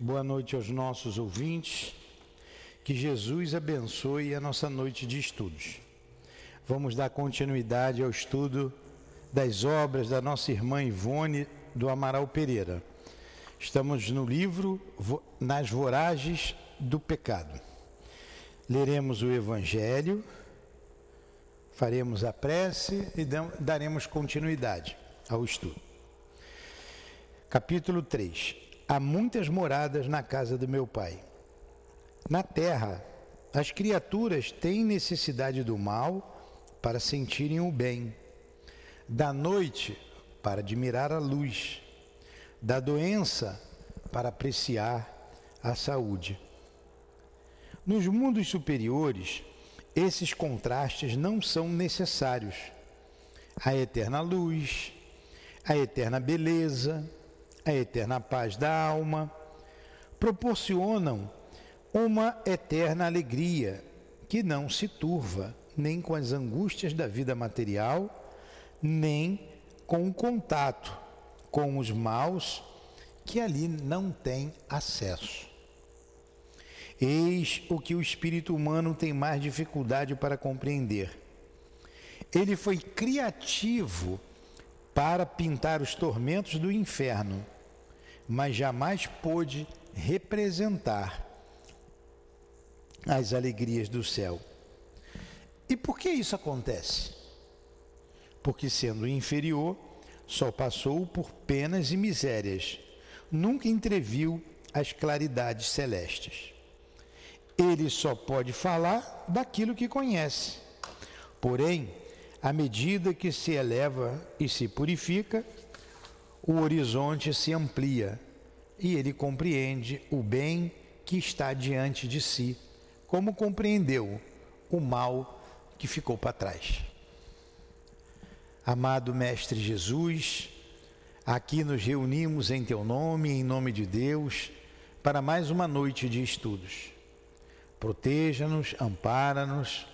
Boa noite aos nossos ouvintes. Que Jesus abençoe a nossa noite de estudos. Vamos dar continuidade ao estudo das obras da nossa irmã Ivone do Amaral Pereira. Estamos no livro Nas Voragens do Pecado. Leremos o Evangelho, faremos a prece e daremos continuidade ao estudo. Capítulo 3. Há muitas moradas na casa do meu pai. Na terra, as criaturas têm necessidade do mal para sentirem o bem, da noite para admirar a luz da doença para apreciar a saúde. Nos mundos superiores, esses contrastes não são necessários. A eterna luz, a eterna beleza, a eterna paz da alma proporcionam uma eterna alegria que não se turva nem com as angústias da vida material, nem com o contato com os maus que ali não tem acesso. Eis o que o espírito humano tem mais dificuldade para compreender. Ele foi criativo para pintar os tormentos do inferno, mas jamais pôde representar as alegrias do céu. E por que isso acontece? Porque, sendo inferior, só passou por penas e misérias, nunca entreviu as claridades celestes. Ele só pode falar daquilo que conhece. Porém, à medida que se eleva e se purifica, o horizonte se amplia e ele compreende o bem que está diante de si, como compreendeu o mal que ficou para trás. Amado Mestre Jesus, aqui nos reunimos em Teu nome, em nome de Deus, para mais uma noite de estudos. Proteja-nos, ampara-nos,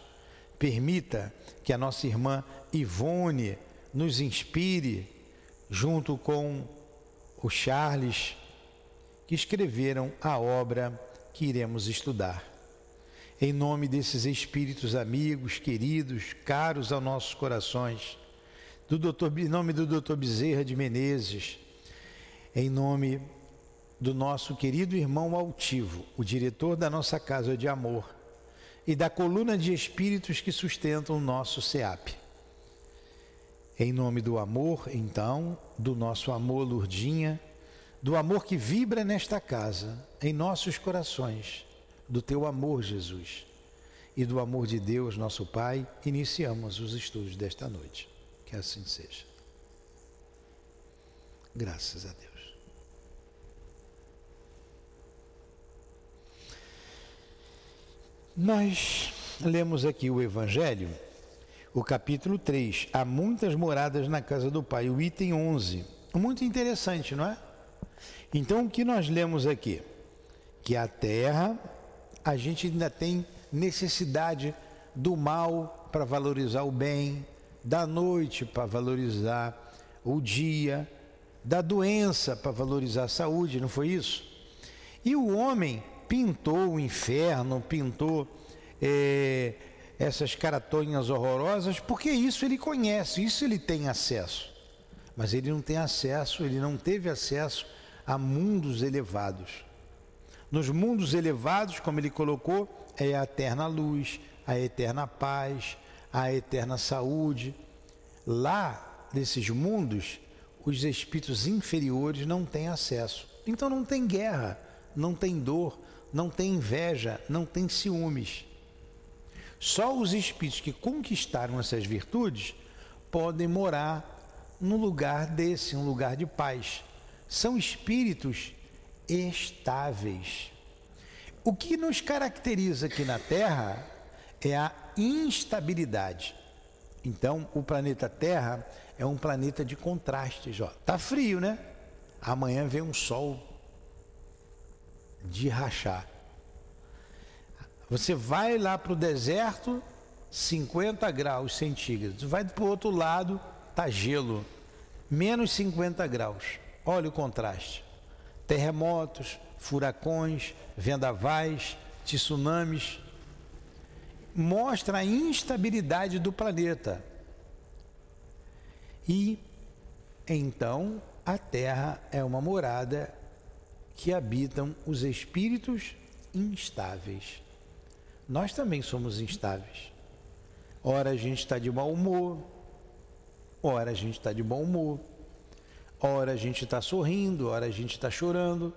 permita que a nossa irmã Ivone nos inspire, junto com o Charles, que escreveram a obra que iremos estudar. Em nome desses espíritos amigos, queridos, caros aos nossos corações, do doutor, em nome do doutor Bezerra de Menezes, em nome do nosso querido irmão Altivo, o diretor da nossa Casa de Amor, e da coluna de espíritos que sustentam o nosso SEAP. Em nome do amor, então, do nosso amor, Lurdinha, do amor que vibra nesta casa, em nossos corações, do teu amor, Jesus, e do amor de Deus, nosso Pai, iniciamos os estudos desta noite. Que assim seja. Graças a Deus. Nós lemos aqui o Evangelho, o capítulo 3. Há muitas moradas na casa do Pai, o item 11. Muito interessante, não é? Então, o que nós lemos aqui? Que a terra, a gente ainda tem necessidade do mal para valorizar o bem, da noite para valorizar o dia, da doença para valorizar a saúde, não foi isso? E o homem pintou o inferno, pintou é, essas caratonhas horrorosas, porque isso ele conhece, isso ele tem acesso. Mas ele não tem acesso, ele não teve acesso a mundos elevados. Nos mundos elevados, como ele colocou, é a eterna luz, a eterna paz, a eterna saúde. Lá, nesses mundos, os espíritos inferiores não têm acesso. Então não tem guerra, não tem dor, não tem inveja, não tem ciúmes. Só os espíritos que conquistaram essas virtudes podem morar num lugar desse, um lugar de paz. São espíritos estáveis. O que nos caracteriza aqui na Terra é a instabilidade. Então, o planeta Terra é um planeta de contrastes. Ó. Tá frio, né? Amanhã vem um sol de rachar. Você vai lá para o deserto, 50 graus centígrados. Vai para o outro lado, tá gelo, menos 50 graus. Olha o contraste. terremotos, furacões, vendavais, tsunamis. Mostra a instabilidade do planeta. E então a Terra é uma morada que habitam os espíritos instáveis. Nós também somos instáveis. Ora a gente está de mau humor, ora a gente está de bom humor, ora a gente está sorrindo, ora a gente está chorando.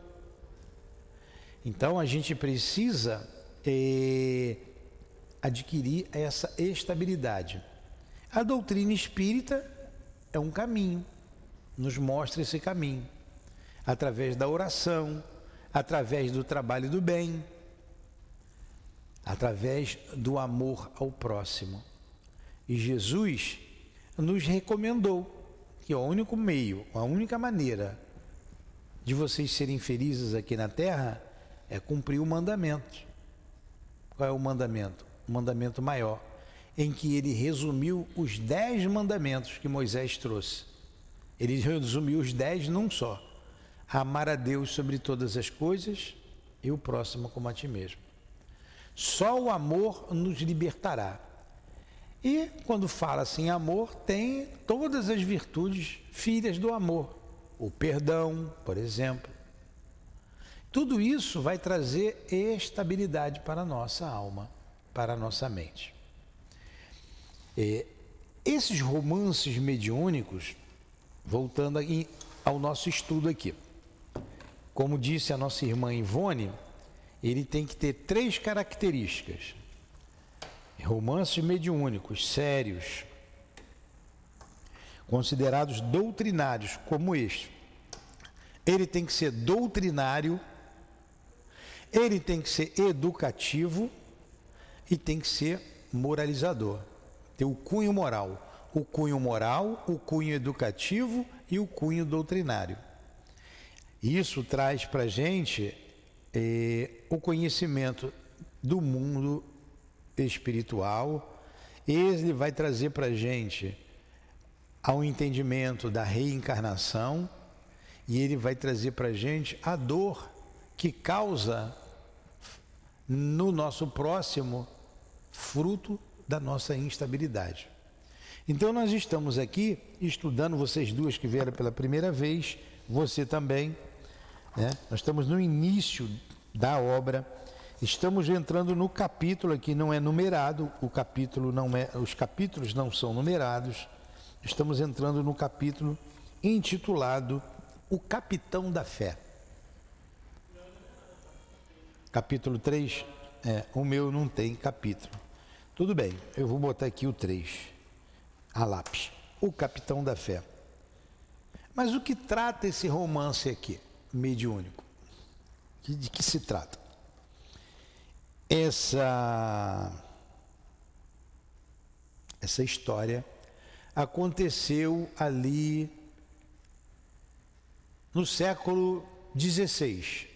Então a gente precisa é, adquirir essa estabilidade. A doutrina espírita é um caminho, nos mostra esse caminho, através da oração, através do trabalho do bem, através do amor ao próximo. E Jesus nos recomendou que o único meio, a única maneira de vocês serem felizes aqui na terra é cumprir o mandamento. Qual é o mandamento? O mandamento maior, em que ele resumiu os dez mandamentos que Moisés trouxe. Ele resumiu os dez num só: amar a Deus sobre todas as coisas e o próximo como a ti mesmo. Só o amor nos libertará. E quando fala assim amor, tem todas as virtudes filhas do amor. O perdão, por exemplo. Tudo isso vai trazer estabilidade para a nossa alma, para a nossa mente. E esses romances mediúnicos, voltando ao nosso estudo aqui, como disse a nossa irmã Ivone, ele tem que ter três características: romances mediúnicos, sérios, considerados doutrinários, como este. Ele tem que ser doutrinário, ele tem que ser educativo e tem que ser moralizador. Ter o cunho moral. O cunho moral, o cunho educativo e o cunho doutrinário. Isso traz para gente eh, o conhecimento do mundo espiritual. Ele vai trazer para a gente ao entendimento da reencarnação e ele vai trazer para a gente a dor que causa no nosso próximo fruto da nossa instabilidade. Então nós estamos aqui estudando, vocês duas que vieram pela primeira vez, você também, né? Nós estamos no início da obra. Estamos entrando no capítulo que não é numerado, o capítulo não é, os capítulos não são numerados. Estamos entrando no capítulo intitulado O Capitão da Fé. Capítulo 3, é, o meu não tem capítulo. Tudo bem, eu vou botar aqui o 3, a lápis. O Capitão da Fé. Mas o que trata esse romance aqui, mediúnico? De que se trata? Essa, essa história aconteceu ali no século XVI,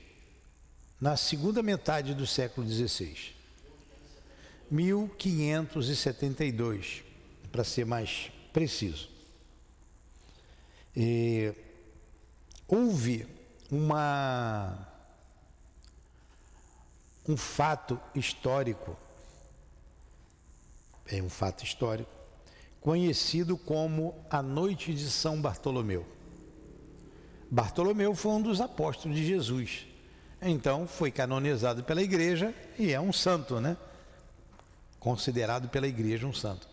na segunda metade do século XVI, 1572, para ser mais preciso. E houve uma um fato histórico, é um fato histórico, conhecido como a Noite de São Bartolomeu. Bartolomeu foi um dos apóstolos de Jesus. Então foi canonizado pela igreja e é um santo, né? Considerado pela igreja um santo.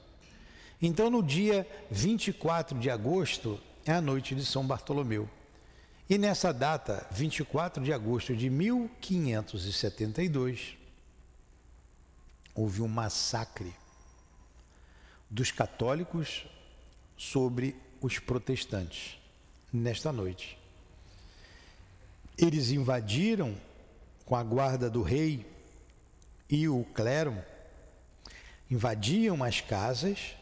Então no dia 24 de agosto é a noite de São Bartolomeu. E nessa data, 24 de agosto de 1572, houve um massacre dos católicos sobre os protestantes nesta noite. Eles invadiram com a guarda do rei e o clero, invadiam as casas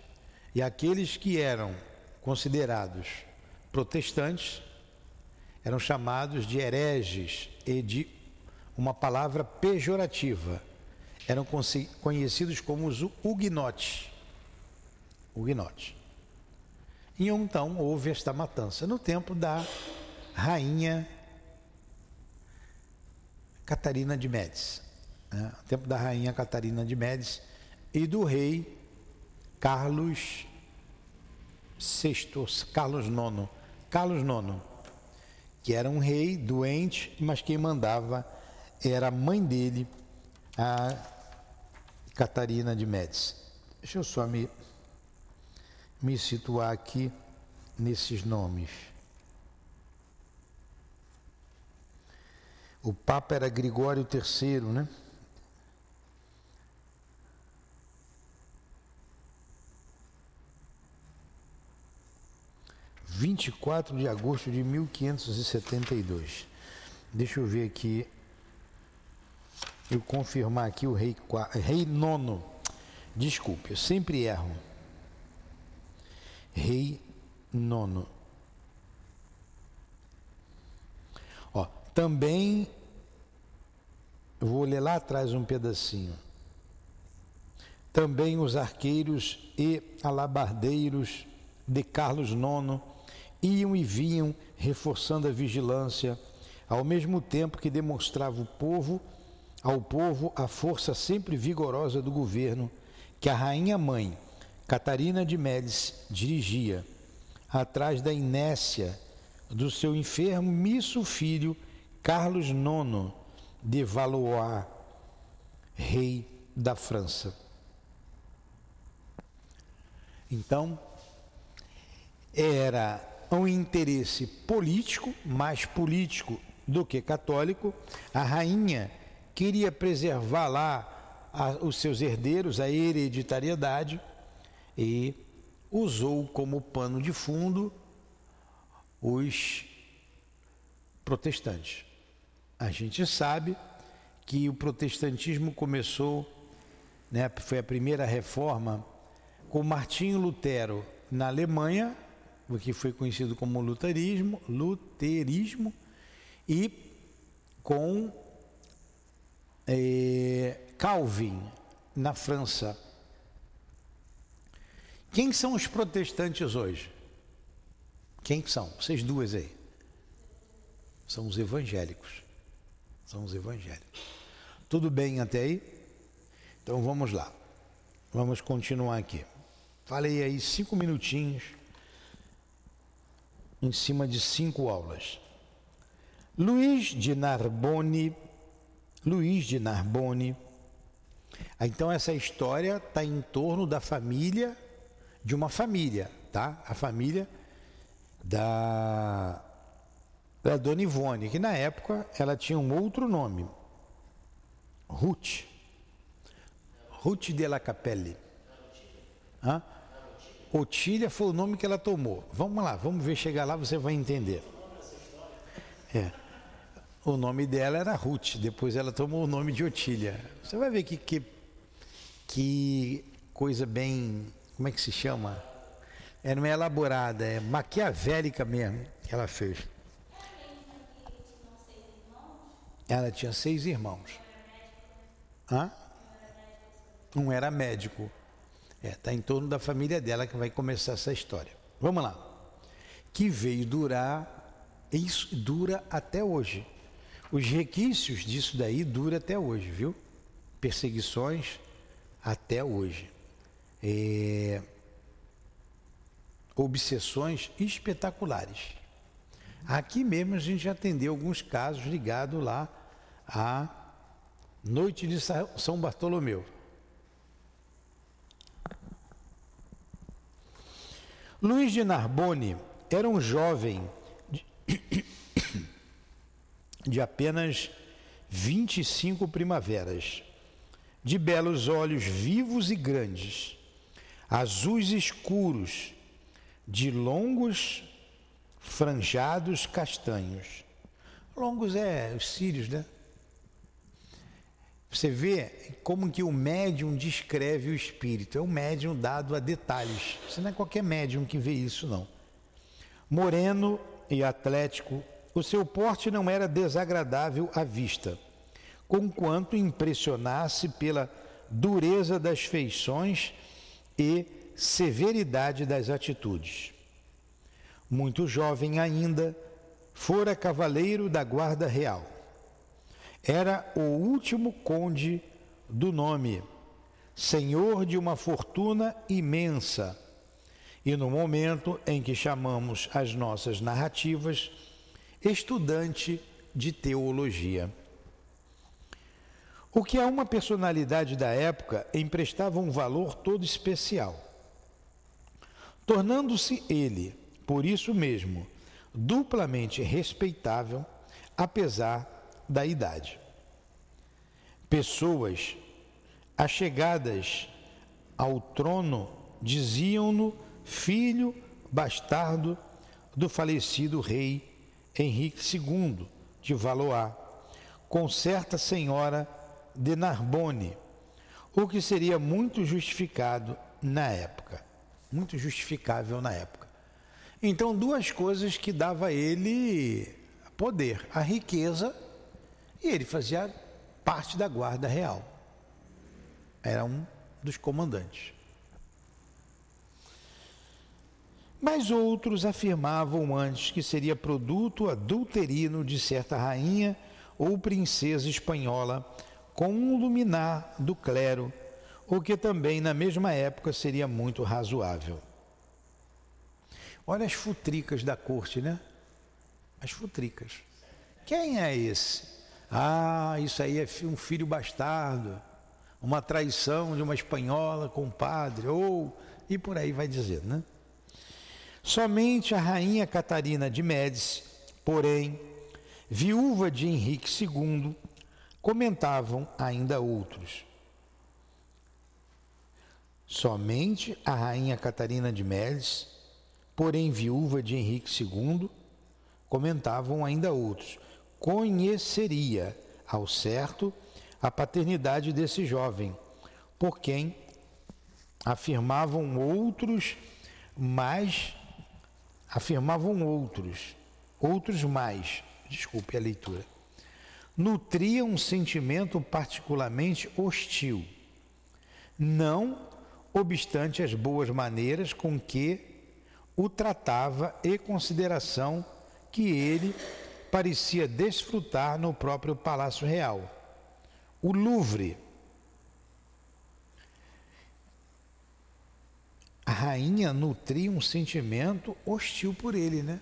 e aqueles que eram considerados protestantes eram chamados de hereges e de uma palavra pejorativa. Eram conhecidos como os huguenotes. Huguenotes. E então houve esta matança no tempo da rainha Catarina de Médici, né? tempo da rainha Catarina de Médici e do rei Carlos VI, Carlos IX, Carlos IX, que era um rei doente, mas quem mandava era a mãe dele, a Catarina de Médici. Deixa eu só me, me situar aqui nesses nomes. O Papa era Gregório III, né? Vinte e quatro de agosto de mil quinhentos e setenta e dois. Deixa eu ver aqui. Eu confirmar aqui o rei, rei nono. Desculpe, eu sempre erro. Rei nono. Ó, também eu vou ler lá atrás um pedacinho. Também os arqueiros e alabardeiros de Carlos IX iam e vinham reforçando a vigilância, ao mesmo tempo que demonstrava o povo, ao povo a força sempre vigorosa do governo que a rainha mãe, Catarina de Médici, dirigia, atrás da inércia do seu enfermiço filho Carlos IX de Valois, rei da França. Então, era um interesse político, mais político do que católico. A rainha queria preservar lá a, os seus herdeiros, a hereditariedade, e usou como pano de fundo os protestantes. A gente sabe que o protestantismo começou, né, foi a primeira reforma com Martinho Lutero na Alemanha, o que foi conhecido como luterismo, luterismo e com é, Calvin na França. Quem são os protestantes hoje? Quem são? Vocês duas aí. São os evangélicos. São os evangélicos. Tudo bem até aí? Então vamos lá. Vamos continuar aqui. Falei aí cinco minutinhos em cima de cinco aulas. Luiz de Narbonne, Luiz de Narbonne. Então essa história está em torno da família, de uma família, tá? A família da da Dona Ivone, que na época ela tinha um outro nome, Ruth. Ruth de la Capelle. Hã? Otília foi o nome que ela tomou. Vamos lá, vamos ver, chegar lá você vai entender. É. O nome dela era Ruth, depois ela tomou o nome de Otília. Você vai ver que, que, que coisa bem. Como é que se chama? É, não é elaborada, é maquiavélica mesmo que ela fez. Ela tinha seis irmãos. Hã? Um era médico. É, está em torno da família dela que vai começar essa história. Vamos lá. Que veio durar, isso dura até hoje. Os requisitos disso daí dura até hoje, viu? Perseguições até hoje. É... Obsessões espetaculares. Aqui mesmo a gente já atendeu alguns casos ligados lá à noite de São Bartolomeu. Luiz de Narbonne era um jovem de, de apenas 25 primaveras, de belos olhos vivos e grandes, azuis escuros, de longos franjados castanhos. Longos é os cílios, né? Você vê como que o médium descreve o espírito. É um médium dado a detalhes. Você não é qualquer médium que vê isso, não. Moreno e atlético, o seu porte não era desagradável à vista, conquanto impressionasse pela dureza das feições e severidade das atitudes muito jovem ainda, fora cavaleiro da Guarda Real. Era o último conde do nome, senhor de uma fortuna imensa. E no momento em que chamamos as nossas narrativas, estudante de teologia. O que a uma personalidade da época emprestava um valor todo especial. Tornando-se ele, por isso mesmo, duplamente respeitável, apesar da idade. Pessoas achegadas ao trono diziam-no filho bastardo do falecido rei Henrique II de Valois, com certa senhora de Narbonne, o que seria muito justificado na época, muito justificável na época. Então, duas coisas que dava a ele poder, a riqueza, e ele fazia parte da guarda real. Era um dos comandantes. Mas outros afirmavam antes que seria produto adulterino de certa rainha ou princesa espanhola com um luminar do clero, o que também na mesma época seria muito razoável. Olha as futricas da corte, né? As futricas. Quem é esse? Ah, isso aí é um filho bastardo, uma traição de uma espanhola com um padre, ou. e por aí vai dizendo, né? Somente a rainha Catarina de Médici, porém, viúva de Henrique II, comentavam ainda outros. Somente a rainha Catarina de Médici, porém viúva de Henrique II, comentavam ainda outros, conheceria ao certo a paternidade desse jovem, por quem afirmavam outros mais afirmavam outros, outros mais, desculpe a leitura nutria um sentimento particularmente hostil, não obstante as boas maneiras com que o tratava e consideração que ele parecia desfrutar no próprio Palácio Real. O Louvre. A rainha nutria um sentimento hostil por ele, né?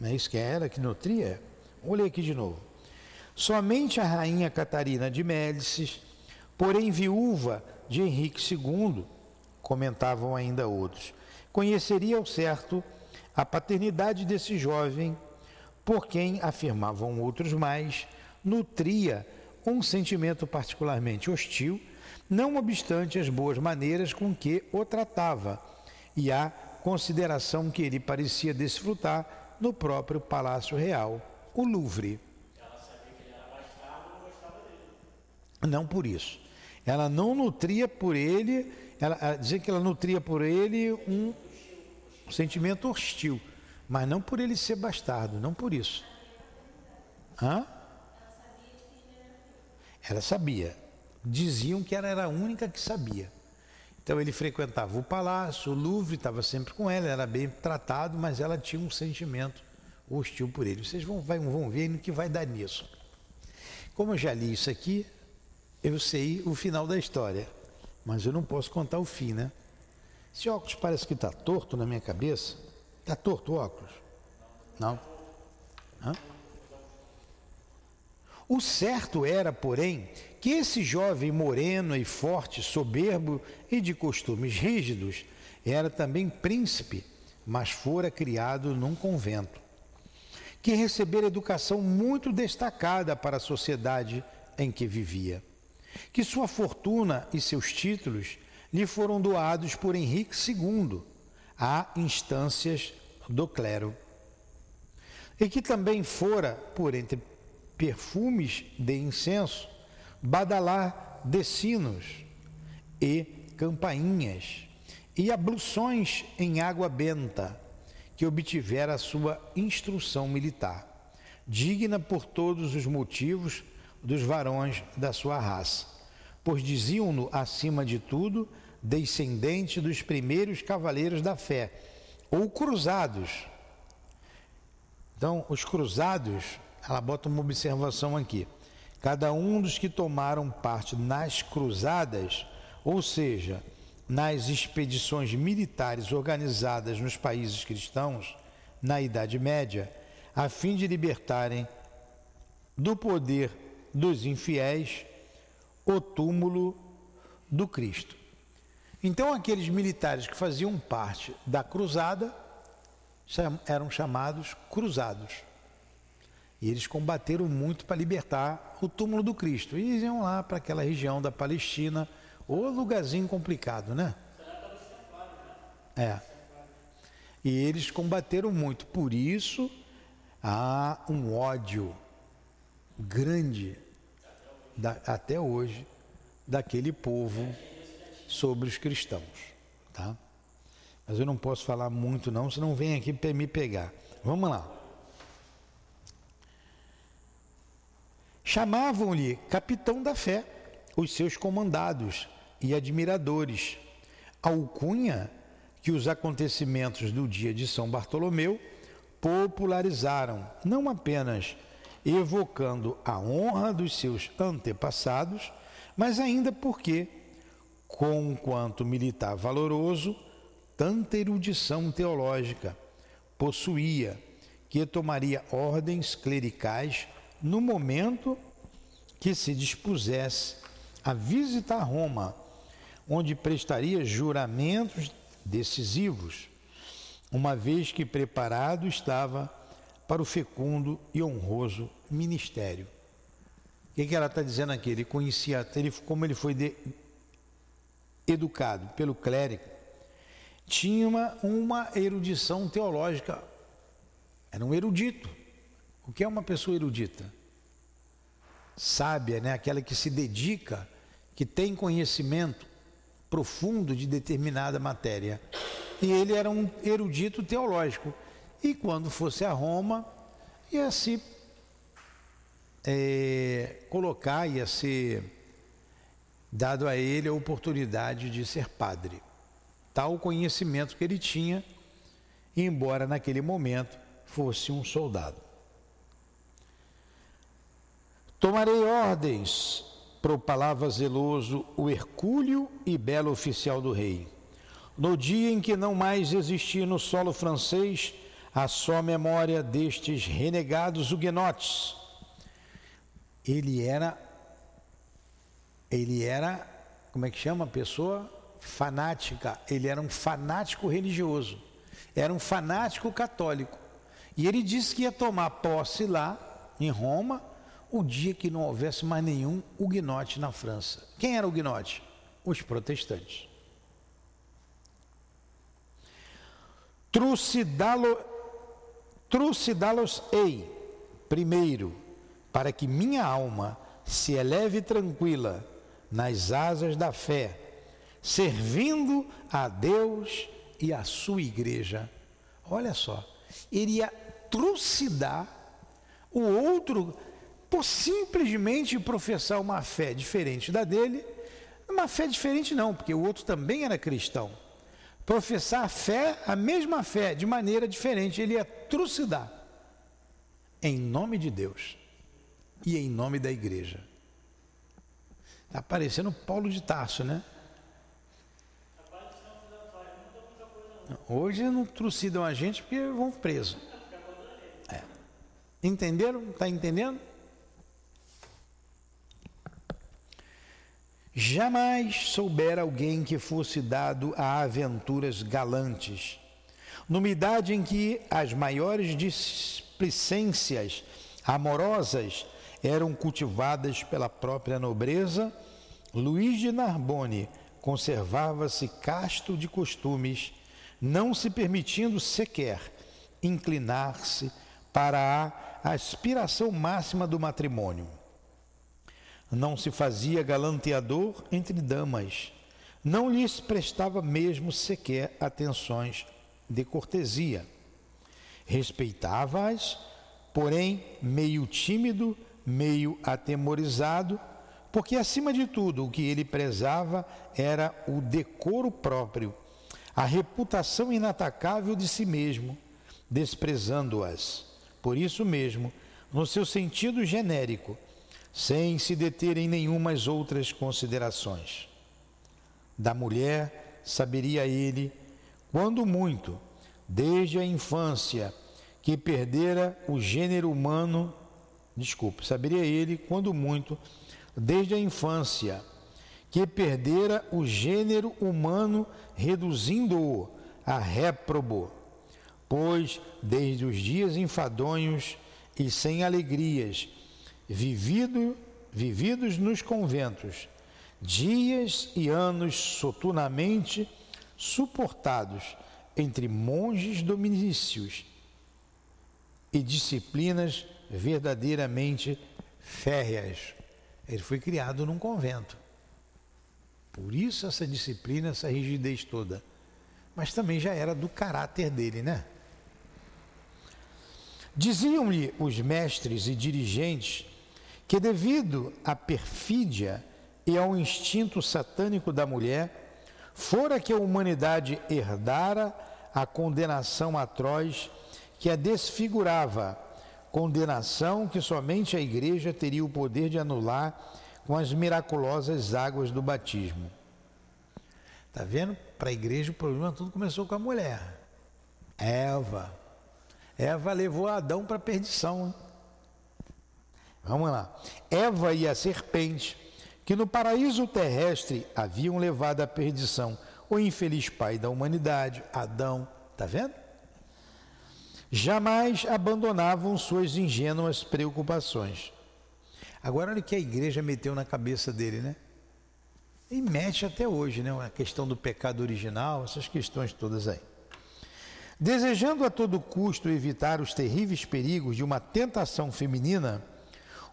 Não é isso que era que nutria? Olha aqui de novo. Somente a rainha Catarina de Médicis, porém viúva de Henrique II, comentavam ainda outros, conheceria ao certo a paternidade desse jovem, por quem, afirmavam outros mais, nutria um sentimento particularmente hostil, não obstante as boas maneiras com que o tratava e a consideração que ele parecia desfrutar no próprio Palácio Real, o Louvre. Não por isso. Ela não nutria por ele, ela, ela dizia que ela nutria por ele um, um sentimento hostil, mas não por ele ser bastardo, não por isso. Hã? Ela sabia. Diziam que ela era a única que sabia. Então ele frequentava o palácio, o Louvre estava sempre com ela, era bem tratado, mas ela tinha um sentimento hostil por ele. Vocês vão, vão ver no que vai dar nisso. Como eu já li isso aqui, eu sei o final da história, mas eu não posso contar o fim, né? Esse óculos parece que está torto na minha cabeça. Está torto o óculos? Não? Hã? O certo era, porém, que esse jovem moreno e forte, soberbo e de costumes rígidos, era também príncipe, mas fora criado num convento, que recebera educação muito destacada para a sociedade em que vivia que sua fortuna e seus títulos lhe foram doados por Henrique II a instâncias do clero, e que também fora, por entre perfumes de incenso, badalar de sinos e campainhas, e abluções em água benta, que obtivera a sua instrução militar, digna por todos os motivos dos varões da sua raça, pois diziam-no, acima de tudo, descendente dos primeiros cavaleiros da fé, ou cruzados. Então, os cruzados, ela bota uma observação aqui. cada um dos que tomaram parte nas cruzadas, ou seja, nas expedições militares organizadas nos países cristãos na Idade Média, a fim de libertarem do poder dos infiéis o túmulo do Cristo. Então, aqueles militares que faziam parte da cruzada eram chamados cruzados. E eles combateram muito para libertar o túmulo do Cristo. E iam lá para aquela região da Palestina, ou lugarzinho complicado, né? É. E eles combateram muito. Por isso há um ódio grande da, até hoje daquele povo sobre os cristãos, tá? Mas eu não posso falar muito não, senão vem aqui para me pegar. Vamos lá. Chamavam-lhe capitão da fé os seus comandados e admiradores, alcunha que os acontecimentos do dia de São Bartolomeu popularizaram, não apenas evocando a honra dos seus antepassados, mas ainda porque, com quanto militar valoroso, tanta erudição teológica possuía que tomaria ordens clericais no momento que se dispusesse a visitar Roma, onde prestaria juramentos decisivos, uma vez que preparado estava para o fecundo e honroso ministério. O que, ela está dizendo aqui? Ele conhecia, ele, como ele foi de, educado pelo clérigo, tinha uma, uma erudição teológica, era um erudito. O que é uma pessoa erudita? Sábia, né? aquela que se dedica, que tem conhecimento profundo de determinada matéria. E ele era um erudito teológico. E quando fosse a Roma, ia se é, colocar, ia ser dado a ele a oportunidade de ser padre. Tal conhecimento que ele tinha, embora naquele momento fosse um soldado. Tomarei ordens, propalava zeloso o hercúleo e belo oficial do rei. No dia em que não mais existia no solo francês a só memória destes renegados huguenotes. Ele era, ele era, como é que chama a pessoa? Fanática. Ele era um fanático religioso. Era um fanático católico. E ele disse que ia tomar posse lá, em Roma, o dia que não houvesse mais nenhum huguenote na França. Quem era huguenote? Os protestantes. Trucidalo Trucidá-los-ei, primeiro, para que minha alma se eleve tranquila nas asas da fé, servindo a Deus e a sua igreja. Olha só, iria trucidar o outro por simplesmente professar uma fé diferente da dele. Uma fé diferente não, porque o outro também era cristão professar a fé, a mesma fé, de maneira diferente. Ele ia trucidar em nome de Deus e em nome da igreja. Está parecendo Paulo de Tarso, né? Hoje não trucidam a gente porque vão preso. É. Entenderam? Está entendendo? Jamais soubera alguém que fosse dado a aventuras galantes, numa idade em que as maiores displicências amorosas eram cultivadas pela própria nobreza, Luís de Narbonne conservava-se casto de costumes, não se permitindo sequer inclinar-se para a aspiração máxima do matrimônio não se fazia galanteador entre damas, não lhes prestava mesmo sequer atenções de cortesia. Respeitava-as, porém meio tímido, meio atemorizado, porque acima de tudo o que ele prezava era o decoro próprio, a reputação inatacável de si mesmo, desprezando-as. Por isso mesmo, no seu sentido genérico, sem se deter em nenhumas outras considerações. Da mulher saberia ele, quando muito, desde a infância, que perdera o gênero humano, desculpe, saberia ele, quando muito, desde a infância, que perdera o gênero humano, reduzindo-o a réprobo, pois desde os dias enfadonhos e sem alegrias, vivido, vividos nos conventos, dias e anos soturnamente suportados entre monges dominícios e disciplinas verdadeiramente férreas. Ele foi criado num convento. Por isso essa disciplina, essa rigidez toda. Mas também já era do caráter dele, né? Diziam-lhe os mestres e dirigentes que, devido à perfídia e ao instinto satânico da mulher, fora que a humanidade herdara a condenação atroz que a desfigurava, condenação que somente a igreja teria o poder de anular com as miraculosas águas do batismo. Tá vendo? Para a igreja o problema tudo começou com a mulher. Eva. Eva levou Adão para a perdição. Vamos lá. Eva e a serpente, que no paraíso terrestre haviam levado à perdição o infeliz pai da humanidade, Adão, tá vendo? Jamais abandonavam suas ingênuas preocupações. Agora olha o que a igreja meteu na cabeça dele, né? E mete até hoje, né? A questão do pecado original, essas questões todas aí. Desejando a todo custo evitar os terríveis perigos de uma tentação feminina,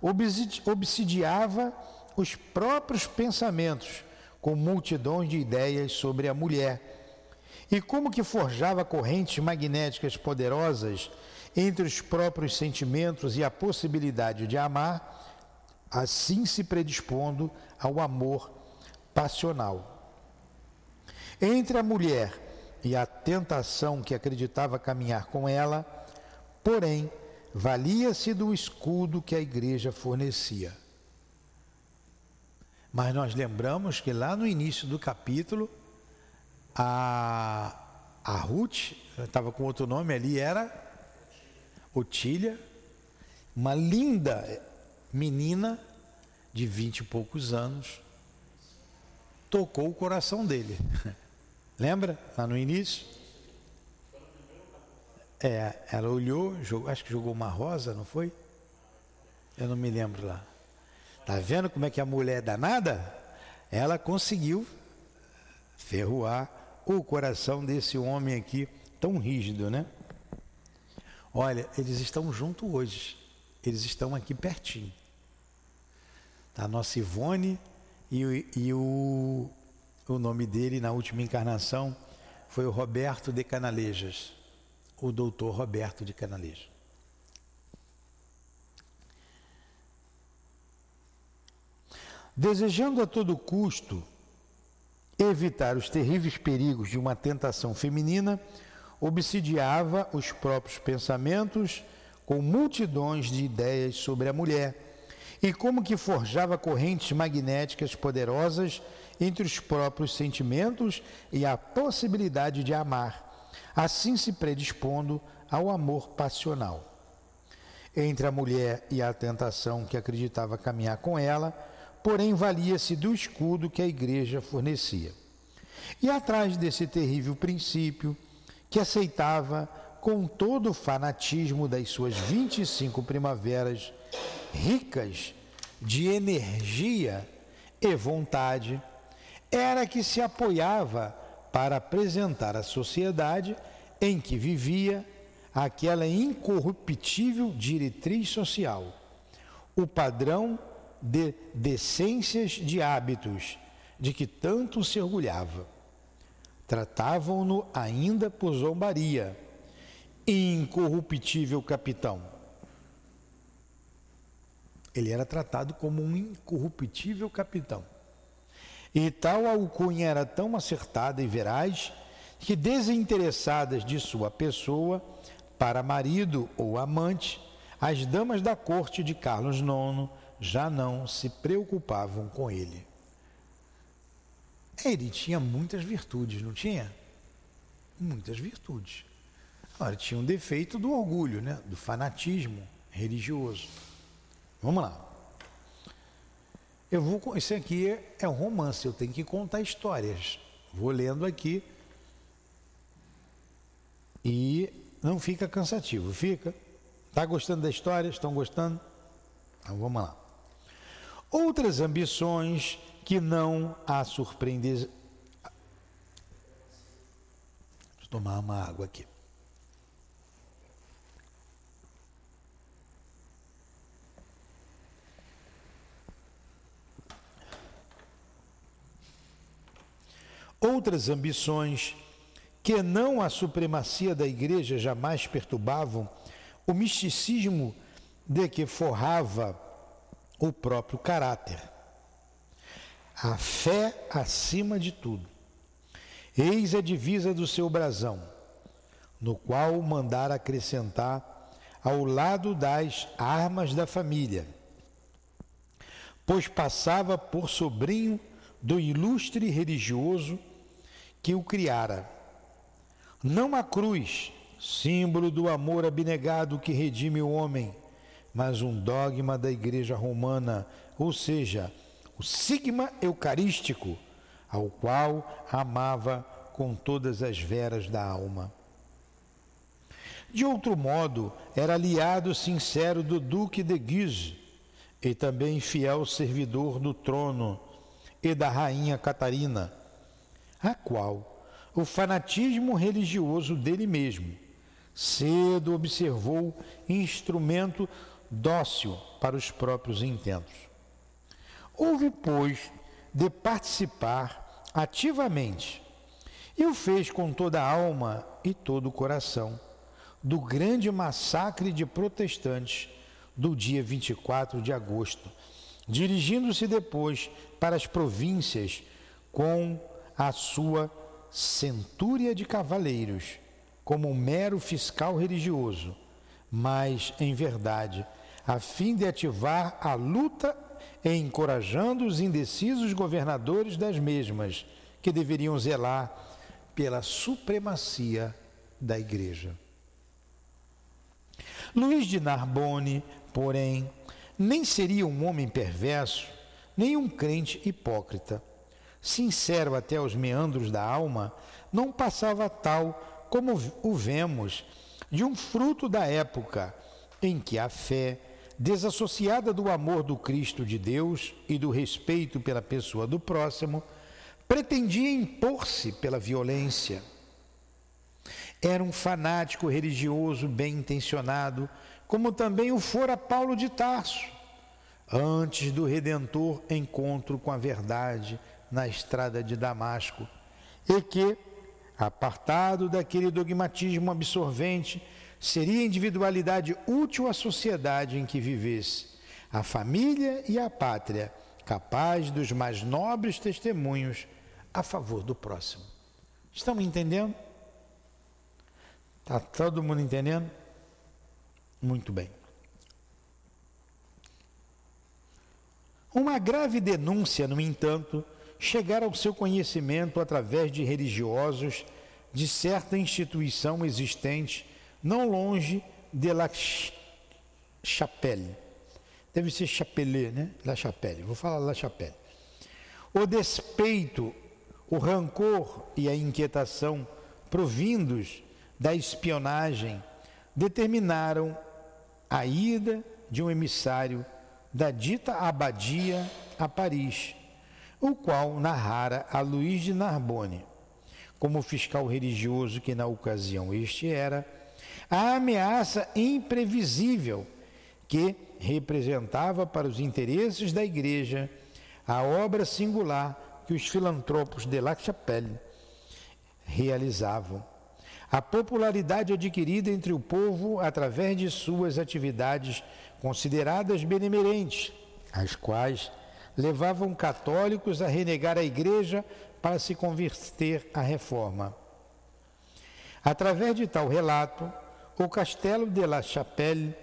obsidiava os próprios pensamentos com multidões de ideias sobre a mulher e como que forjava correntes magnéticas poderosas entre os próprios sentimentos e a possibilidade de amar, assim se predispondo ao amor passional. Entre a mulher e a tentação que acreditava caminhar com ela, porém, valia-se do escudo que a igreja fornecia. Mas nós lembramos que lá no início do capítulo, a, a Ruth, estava com outro nome ali, era Otília, uma linda menina de vinte e poucos anos, tocou o coração dele. Lembra? Lá no início? É, ela olhou, jogou, acho que jogou uma rosa, não foi? Eu não me lembro lá. Tá vendo como é que a mulher é danada? Ela conseguiu ferroar o coração desse homem aqui tão rígido, né? Olha, eles estão juntos hoje. Eles estão aqui pertinho. Tá a nossa Ivone e, e o, o nome dele na última encarnação foi o Roberto de Canalejas, o doutor Roberto de Canalejas. Desejando a todo custo evitar os terríveis perigos de uma tentação feminina, obsidiava os próprios pensamentos com multidões de ideias sobre a mulher e como que forjava correntes magnéticas poderosas entre os próprios sentimentos e a possibilidade de amar, assim se predispondo ao amor passional. Entre a mulher e a tentação que acreditava caminhar com ela, porém valia-se do escudo que a igreja fornecia. E atrás desse terrível princípio, que aceitava com todo o fanatismo das suas 25 primaveras, ricas de energia e vontade, era que se apoiava para apresentar à sociedade em que vivia aquela incorruptível diretriz social, o padrão de decências de hábitos de que tanto se orgulhava. Tratavam-no ainda por zombaria. Incorruptível capitão. Ele era tratado como um incorruptível capitão. E tal alcunha era tão acertada e veraz que, desinteressadas de sua pessoa, para marido ou amante, as damas da corte de Carlos IX já não se preocupavam com ele. Ele tinha muitas virtudes, não tinha? Muitas virtudes. Agora, tinha um defeito do orgulho, né? do fanatismo religioso. Vamos lá. Eu vou, isso aqui é um romance, eu tenho que contar histórias. Vou lendo aqui e não fica cansativo, fica? Tá gostando da história? Estão gostando? Então vamos lá. Outras ambições que não a surpreender. Deixa tomar uma água aqui. Outras ambições que não a supremacia da igreja jamais perturbavam, o misticismo de que forrava o próprio caráter. A fé acima de tudo. Eis a divisa do seu brasão, no qual mandar acrescentar ao lado das armas da família, pois passava por sobrinho do ilustre religioso que o criara. Não a cruz, símbolo do amor abnegado que redime o homem, mas um dogma da Igreja Romana, ou seja, o sigma eucarístico, ao qual amava com todas as veras da alma. De outro modo, era aliado sincero do Duque de Guise e também fiel servidor do trono e da rainha Catarina, a qual o fanatismo religioso dele mesmo cedo observou instrumento dócil para os próprios intentos. Houve, pois, de participar ativamente, e o fez com toda a alma e todo o coração, do grande massacre de protestantes do dia 24 de agosto, dirigindo-se depois para as províncias com a sua centúria de cavaleiros, como um mero fiscal religioso, mas, em verdade, a fim de ativar a luta e encorajando os indecisos governadores das mesmas, que deveriam zelar pela supremacia da Igreja. Luís de Narbonne, porém, nem seria um homem perverso, nem um crente hipócrita. Sincero até aos meandros da alma, não passava tal como o vemos de um fruto da época em que a fé, desassociada do amor do Cristo de Deus e do respeito pela pessoa do próximo, pretendia impor-se pela violência. Era um fanático religioso bem intencionado, como também o fora Paulo de Tarso, antes do redentor encontro com a verdade na estrada de Damasco, e que, apartado daquele dogmatismo absorvente, seria individualidade útil à sociedade em que vivesse, a família e a pátria, capaz dos mais nobres testemunhos a favor do próximo. Estão entendendo? Está todo mundo entendendo? Muito bem. Uma grave denúncia, no entanto, chegara ao seu conhecimento através de religiosos de certa instituição existente não longe de La Chapelle. Deve ser Chapelet, né? La Chapelle. Vou falar La Chapelle. O despeito, o rancor e a inquietação provindos da espionagem determinaram a ida de um emissário da dita abadia a Paris, o qual narrara a Luís de Narbonne, como fiscal religioso que na ocasião este era, a ameaça imprevisível que representava para os interesses da Igreja a obra singular que os filantropos de La Chapelle realizavam. A popularidade adquirida entre o povo através de suas atividades consideradas benemerentes, as quais levavam católicos a renegar a Igreja para se converter à reforma. Através de tal relato, o castelo de La Chapelle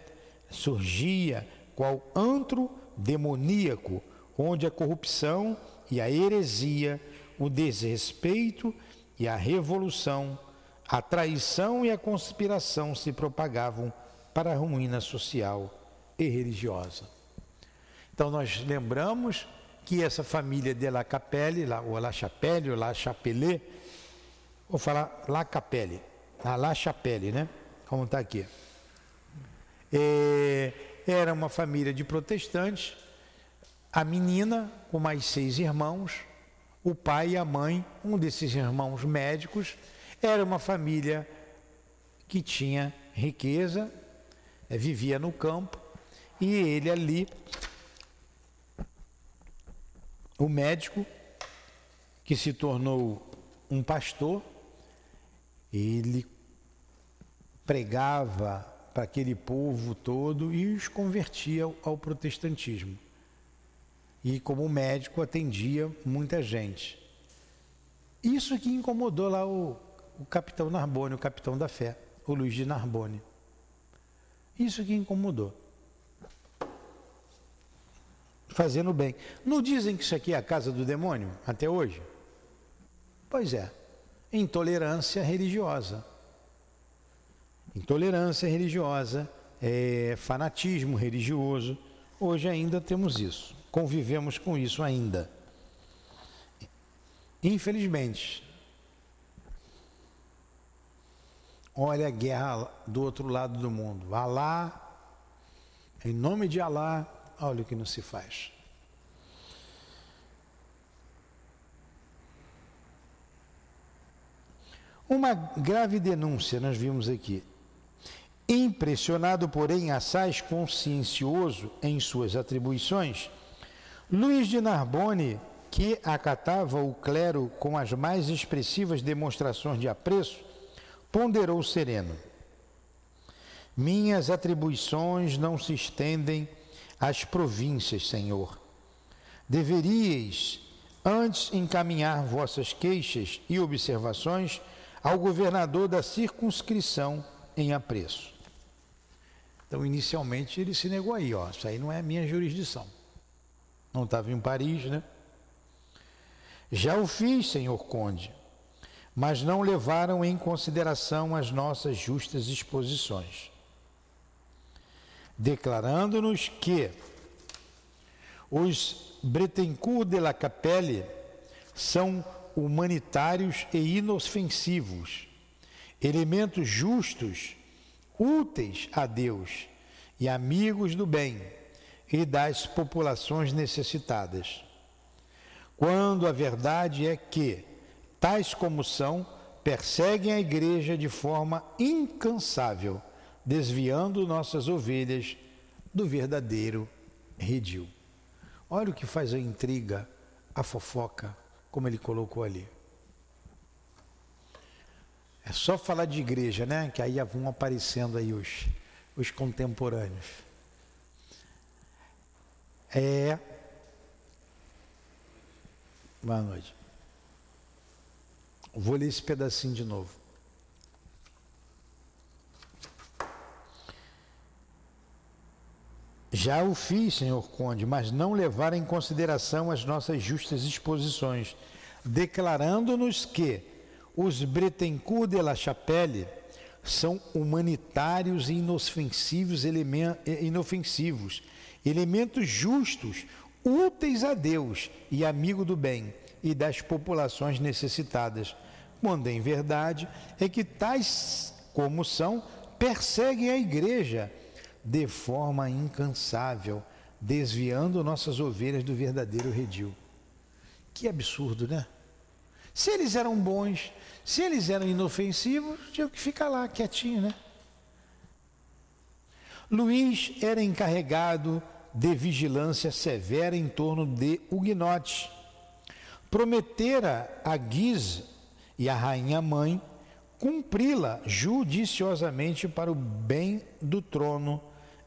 surgia qual antro demoníaco, onde a corrupção e a heresia, o desrespeito e a revolução, a traição e a conspiração se propagavam para a ruína social e religiosa. Então nós lembramos que essa família de La Capelle, ou La Chapelle, ou La Chapelet, vou falar La Capelle, a La Chapelle, né? Como está aqui. É, era uma família de protestantes, a menina com mais seis irmãos, o pai e a mãe, um desses irmãos médicos, era uma família que tinha riqueza, é, vivia no campo, e ele ali o médico que se tornou um pastor, ele pregava para aquele povo todo e os convertia ao protestantismo. E como médico atendia muita gente. Isso que incomodou lá o, o capitão Narbone, o capitão da fé, o Luiz de Narbone. Isso que incomodou fazendo bem. Não dizem que isso aqui é a casa do demônio até hoje? Pois é, intolerância religiosa. Intolerância religiosa, é, fanatismo religioso. Hoje ainda temos isso, convivemos com isso ainda. Infelizmente. Olha a guerra do outro lado do mundo. Alá, em nome de Alá, olha o que não se faz. Uma grave denúncia nós vimos aqui. Impressionado, porém, assaz consciencioso em suas atribuições, Luiz de Narbonne, que acatava o clero com as mais expressivas demonstrações de apreço, ponderou sereno. Minhas atribuições não se estendem às províncias, Senhor. Deveríeis antes encaminhar vossas queixas e observações ao governador da circunscrição em apreço. Então, inicialmente, ele se negou aí, ó, isso aí não é minha jurisdição. Não estava em Paris, né? Já o fiz, senhor conde, mas não levaram em consideração as nossas justas exposições declarando-nos que os Bretencourt de la Capelle são humanitários e inofensivos, elementos justos, úteis a Deus e amigos do bem e das populações necessitadas. Quando a verdade é que, tais como são, perseguem a igreja de forma incansável desviando nossas ovelhas do verdadeiro redil. Olha o que faz a intriga, a fofoca, como ele colocou ali. É só falar de igreja, né? Que aí vão aparecendo aí os, os contemporâneos. É. Boa noite. Vou ler esse pedacinho de novo. Já o fiz, senhor Conde, mas não levar em consideração as nossas justas exposições, declarando-nos que os Bretencourt de la Chapelle são humanitários e inofensivos, inofensivos, elementos justos, úteis a Deus e amigo do bem e das populações necessitadas, quando em verdade é que tais como são perseguem a igreja de forma incansável, desviando nossas ovelhas do verdadeiro redil. Que absurdo, né? Se eles eram bons, se eles eram inofensivos, tinham que ficar lá quietinho, né? Luís era encarregado de vigilância severa em torno de Huguenotes. Prometera a Guise e a rainha mãe cumpri-la judiciosamente para o bem do trono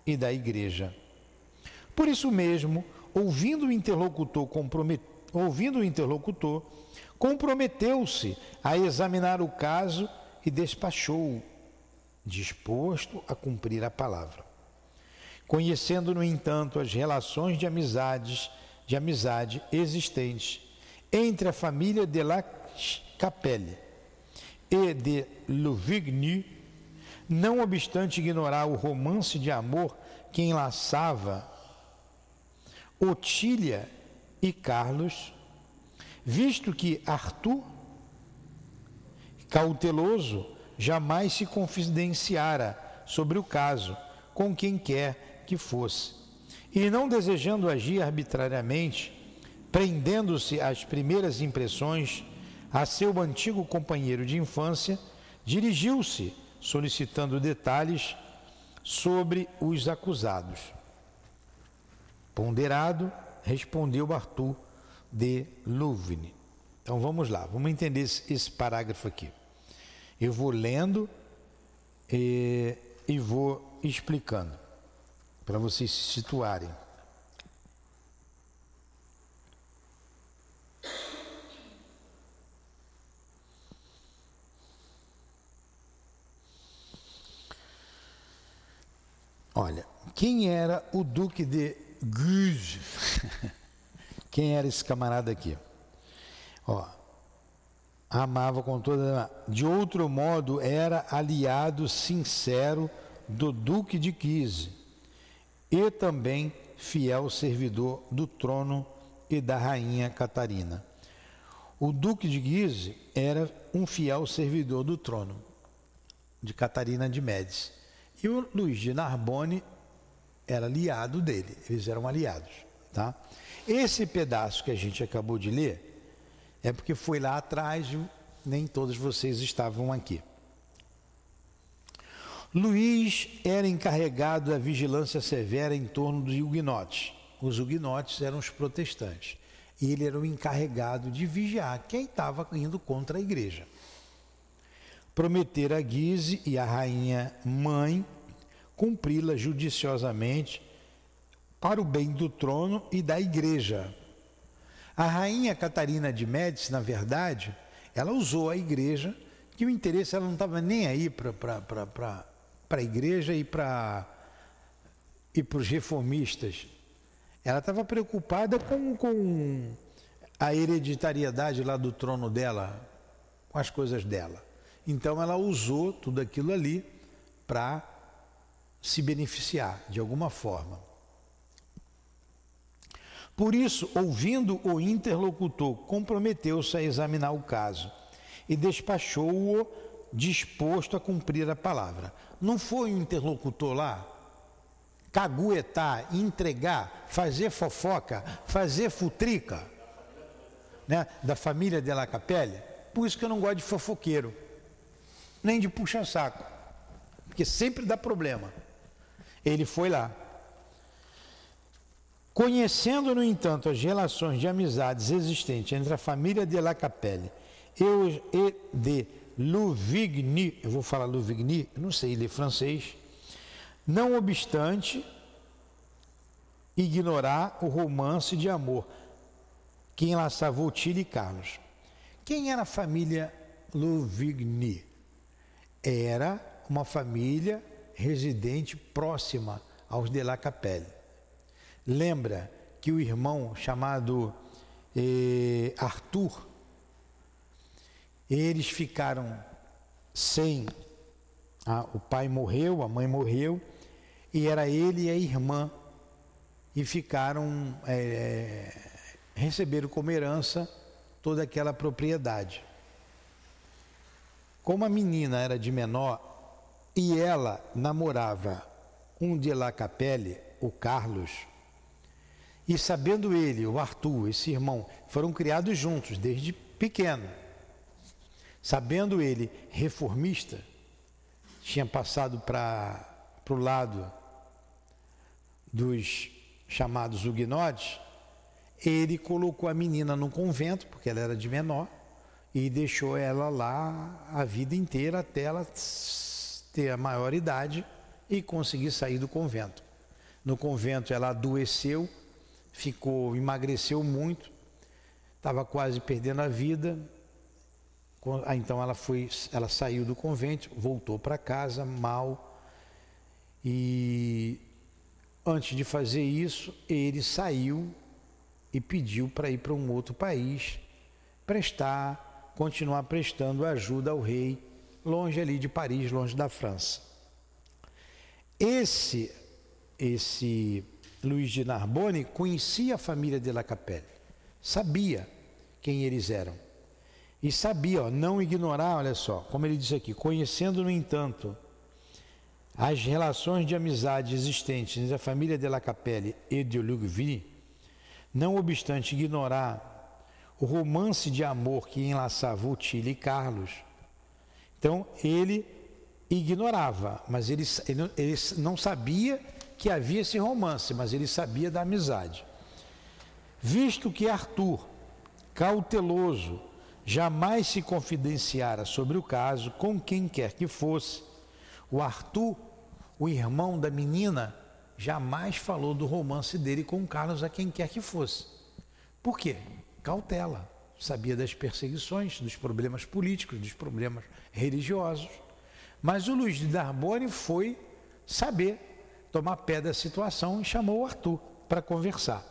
e da igreja. Por isso mesmo, ouvindo o interlocutor, ouvindo o interlocutor comprometeu-se a examinar o caso e despachou, disposto a cumprir a palavra. conhecendo, no entanto, as relações de amizades, de amizade existentes entre a família de La Capelle e de Louvigny, não obstante ignorar o romance de amor que enlaçava Otília e Carlos, visto que Arthur, cauteloso, jamais se confidenciara sobre o caso com quem quer que fosse, e não desejando agir arbitrariamente, prendendo-se às primeiras impressões, a seu antigo companheiro de infância, dirigiu-se solicitando detalhes sobre os acusados. Ponderado, respondeu Arthur de Louvre. Então vamos lá, vamos entender esse, esse parágrafo aqui. Eu vou lendo e, e vou explicando para vocês se situarem. Olha, quem era o Duque de Guise? quem era esse camarada aqui? Ó, amava com toda. De outro modo, era aliado sincero do Duque de Guise e também fiel servidor do trono e da rainha Catarina. O Duque de Guise era um fiel servidor do trono de Catarina de Médici. E o Luiz de Narbonne era aliado dele, eles eram aliados. Tá? Esse pedaço que a gente acabou de ler é porque foi lá atrás, nem todos vocês estavam aqui. Luís era encarregado da vigilância severa em torno dos huguenotes. Os huguenotes eram os protestantes. E ele era o encarregado de vigiar quem estava indo contra a igreja prometer a Guise e a rainha mãe cumpri-la judiciosamente para o bem do trono e da igreja. A rainha Catarina de Médici, na verdade, ela usou a igreja, que o interesse ela não estava nem aí para a igreja e para e os reformistas. Ela estava preocupada com, com a hereditariedade lá do trono dela, com as coisas dela. Então ela usou tudo aquilo ali para se beneficiar de alguma forma. Por isso, ouvindo o interlocutor, comprometeu-se a examinar o caso e despachou-o disposto a cumprir a palavra. Não foi o interlocutor lá caguetar, entregar, fazer fofoca, fazer futrica, né, da família de La Capelle? Por isso que eu não gosto de fofoqueiro nem de puxa-saco, porque sempre dá problema. Ele foi lá. Conhecendo, no entanto, as relações de amizades existentes entre a família de La Capelle e de Louvigny, eu vou falar Louvigny, não sei ler francês, não obstante ignorar o romance de amor que enlaçava Otília e Carlos. Quem era a família Louvigny? era uma família residente próxima aos de La Capelle. Lembra que o irmão chamado eh, Arthur, eles ficaram sem. Ah, o pai morreu, a mãe morreu, e era ele e a irmã, e ficaram. É, receberam como herança toda aquela propriedade. Como a menina era de menor e ela namorava um de La Capelle, o Carlos, e sabendo ele, o Arthur, esse irmão, foram criados juntos desde pequeno. Sabendo ele reformista, tinha passado para o lado dos chamados huguenotes, ele colocou a menina no convento, porque ela era de menor, e deixou ela lá a vida inteira até ela ter a maior idade e conseguir sair do convento. No convento ela adoeceu, ficou, emagreceu muito, estava quase perdendo a vida. Ah, então ela foi, ela saiu do convento, voltou para casa mal e antes de fazer isso, ele saiu e pediu para ir para um outro país, prestar, continuar prestando ajuda ao rei, longe ali de Paris, longe da França. Esse, esse Luiz de Narbonne conhecia a família de La Capelle, sabia quem eles eram. E sabia, ó, não ignorar, olha só, como ele diz aqui, conhecendo, no entanto, as relações de amizade existentes entre a família de La Capelle e de Lugville, não obstante ignorar o romance de amor que enlaçava Utile e Carlos, então ele ignorava, mas ele, ele, ele não sabia que havia esse romance, mas ele sabia da amizade. Visto que Arthur, cauteloso, jamais se confidenciara sobre o caso com quem quer que fosse, o Arthur, o irmão da menina, jamais falou do romance dele com Carlos a quem quer que fosse. Por quê? Cautela. Sabia das perseguições, dos problemas políticos, dos problemas religiosos. Mas o Luiz de Narbonne foi saber tomar pé da situação e chamou o Arthur para conversar.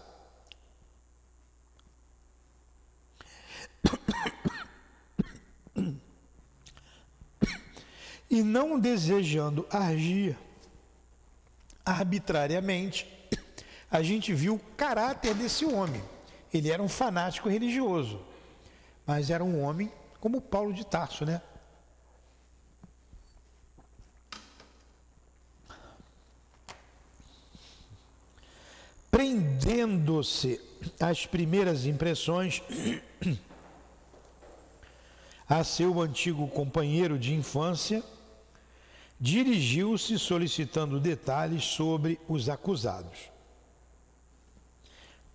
E não desejando agir arbitrariamente, a gente viu o caráter desse homem. Ele era um fanático religioso, mas era um homem como Paulo de Tarso, né? Prendendo-se às primeiras impressões a seu antigo companheiro de infância, dirigiu-se solicitando detalhes sobre os acusados.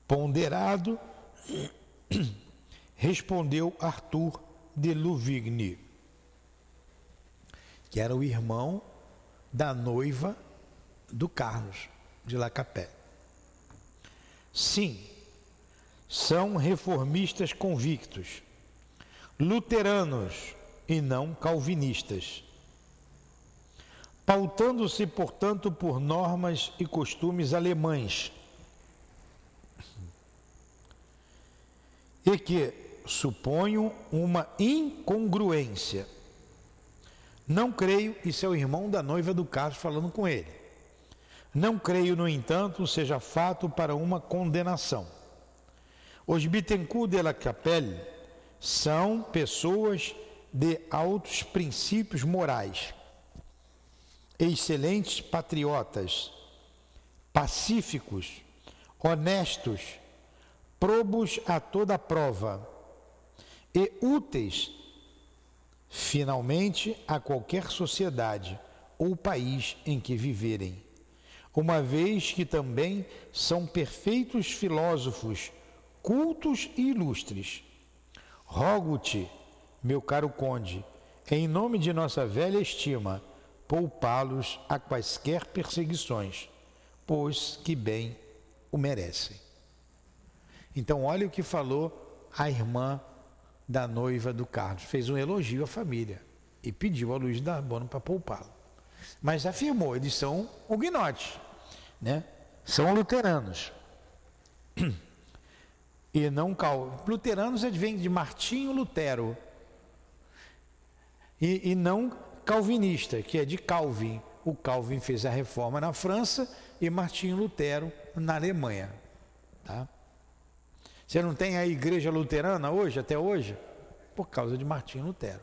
Ponderado, respondeu Arthur de Louvigny, que era o irmão da noiva do Carlos de Lacapelle. Sim, são reformistas convictos, luteranos e não calvinistas. Pautando-se, portanto, por normas e costumes alemães, e que suponho uma incongruência. Não creio, é o irmão da noiva do Carlos falando com ele. Não creio, no entanto, seja fato para uma condenação. Os Bittencourt de la Capelle são pessoas de altos princípios morais, excelentes patriotas, pacíficos, honestos, probos a toda prova e úteis, finalmente, a qualquer sociedade ou país em que viverem uma vez que também são perfeitos filósofos, cultos e ilustres. Rogo-te, meu caro conde, em nome de nossa velha estima, poupá-los a quaisquer perseguições, pois que bem o merecem. Então, olha o que falou a irmã da noiva do Carlos. Fez um elogio à família e pediu a Luiz da Bono para poupá-lo mas afirmou, eles são huguenotes, né? são luteranos. E não cal. Luteranos vem de Martinho Lutero. E, e não calvinista, que é de Calvin. O Calvin fez a reforma na França e Martinho Lutero na Alemanha. Tá? Você não tem a igreja luterana hoje, até hoje? Por causa de Martinho Lutero.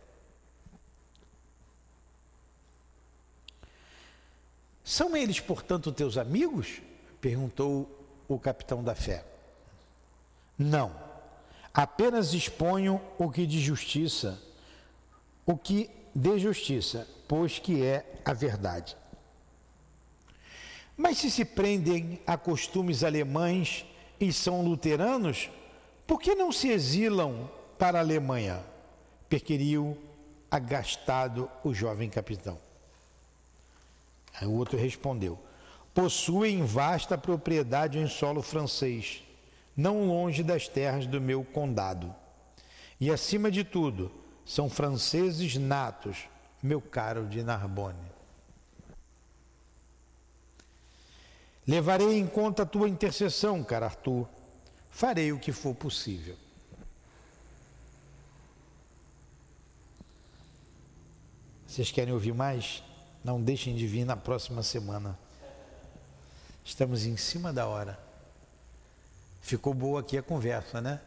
São eles, portanto, teus amigos? perguntou o capitão da fé. Não, apenas exponho o que de justiça, o que de justiça, pois que é a verdade. Mas se se prendem a costumes alemães e são luteranos, por que não se exilam para a Alemanha? Perquiriu agastado o jovem capitão. Aí o outro respondeu: Possuem vasta propriedade em solo francês, não longe das terras do meu condado. E acima de tudo, são franceses natos, meu caro de Narbonne. Levarei em conta a tua intercessão, cara Arthur. Farei o que for possível. Vocês querem ouvir mais? Não deixem de vir na próxima semana. Estamos em cima da hora. Ficou boa aqui a conversa, né?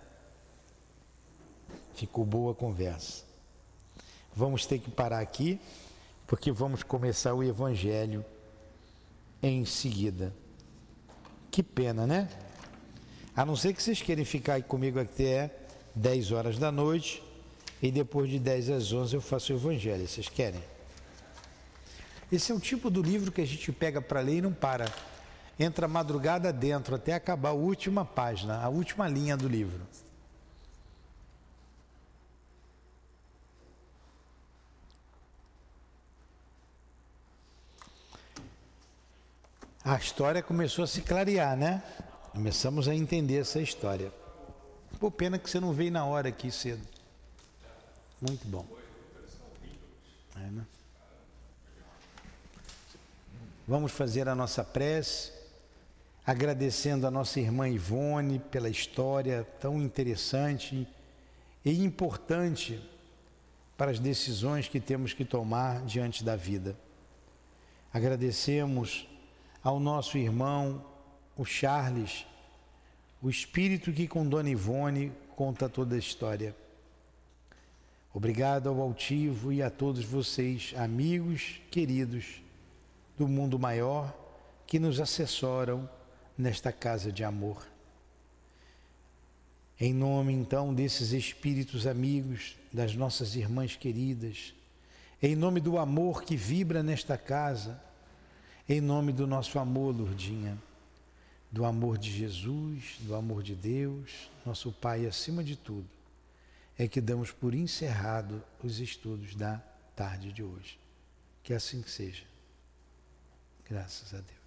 Ficou boa a conversa. Vamos ter que parar aqui, porque vamos começar o Evangelho em seguida. Que pena, né? A não ser que vocês queiram ficar comigo até 10 horas da noite e depois de 10 às 11 eu faço o Evangelho. Vocês querem? Esse é o tipo do livro que a gente pega para ler e não para. Entra madrugada dentro até acabar a última página, a última linha do livro. a história começou a se clarear, né? Começamos a entender essa história. Pô, pena que você não veio na hora aqui cedo. Muito bom. É, né? Vamos fazer a nossa prece, agradecendo a nossa irmã Ivone pela história tão interessante e importante para as decisões que temos que tomar diante da vida. Agradecemos ao nosso irmão, o Charles, o espírito que com Dona Ivone conta toda a história. Obrigado ao Altivo e a todos vocês, amigos queridos do mundo maior, que nos assessoram nesta casa de amor. Em nome então desses espíritos amigos, das nossas irmãs queridas, em nome do amor que vibra nesta casa, em nome do nosso amor, Lourdinha, do amor de Jesus, do amor de Deus, nosso Pai acima de tudo, é que damos por encerrado os estudos da tarde de hoje. Que assim seja. Graças a Deus.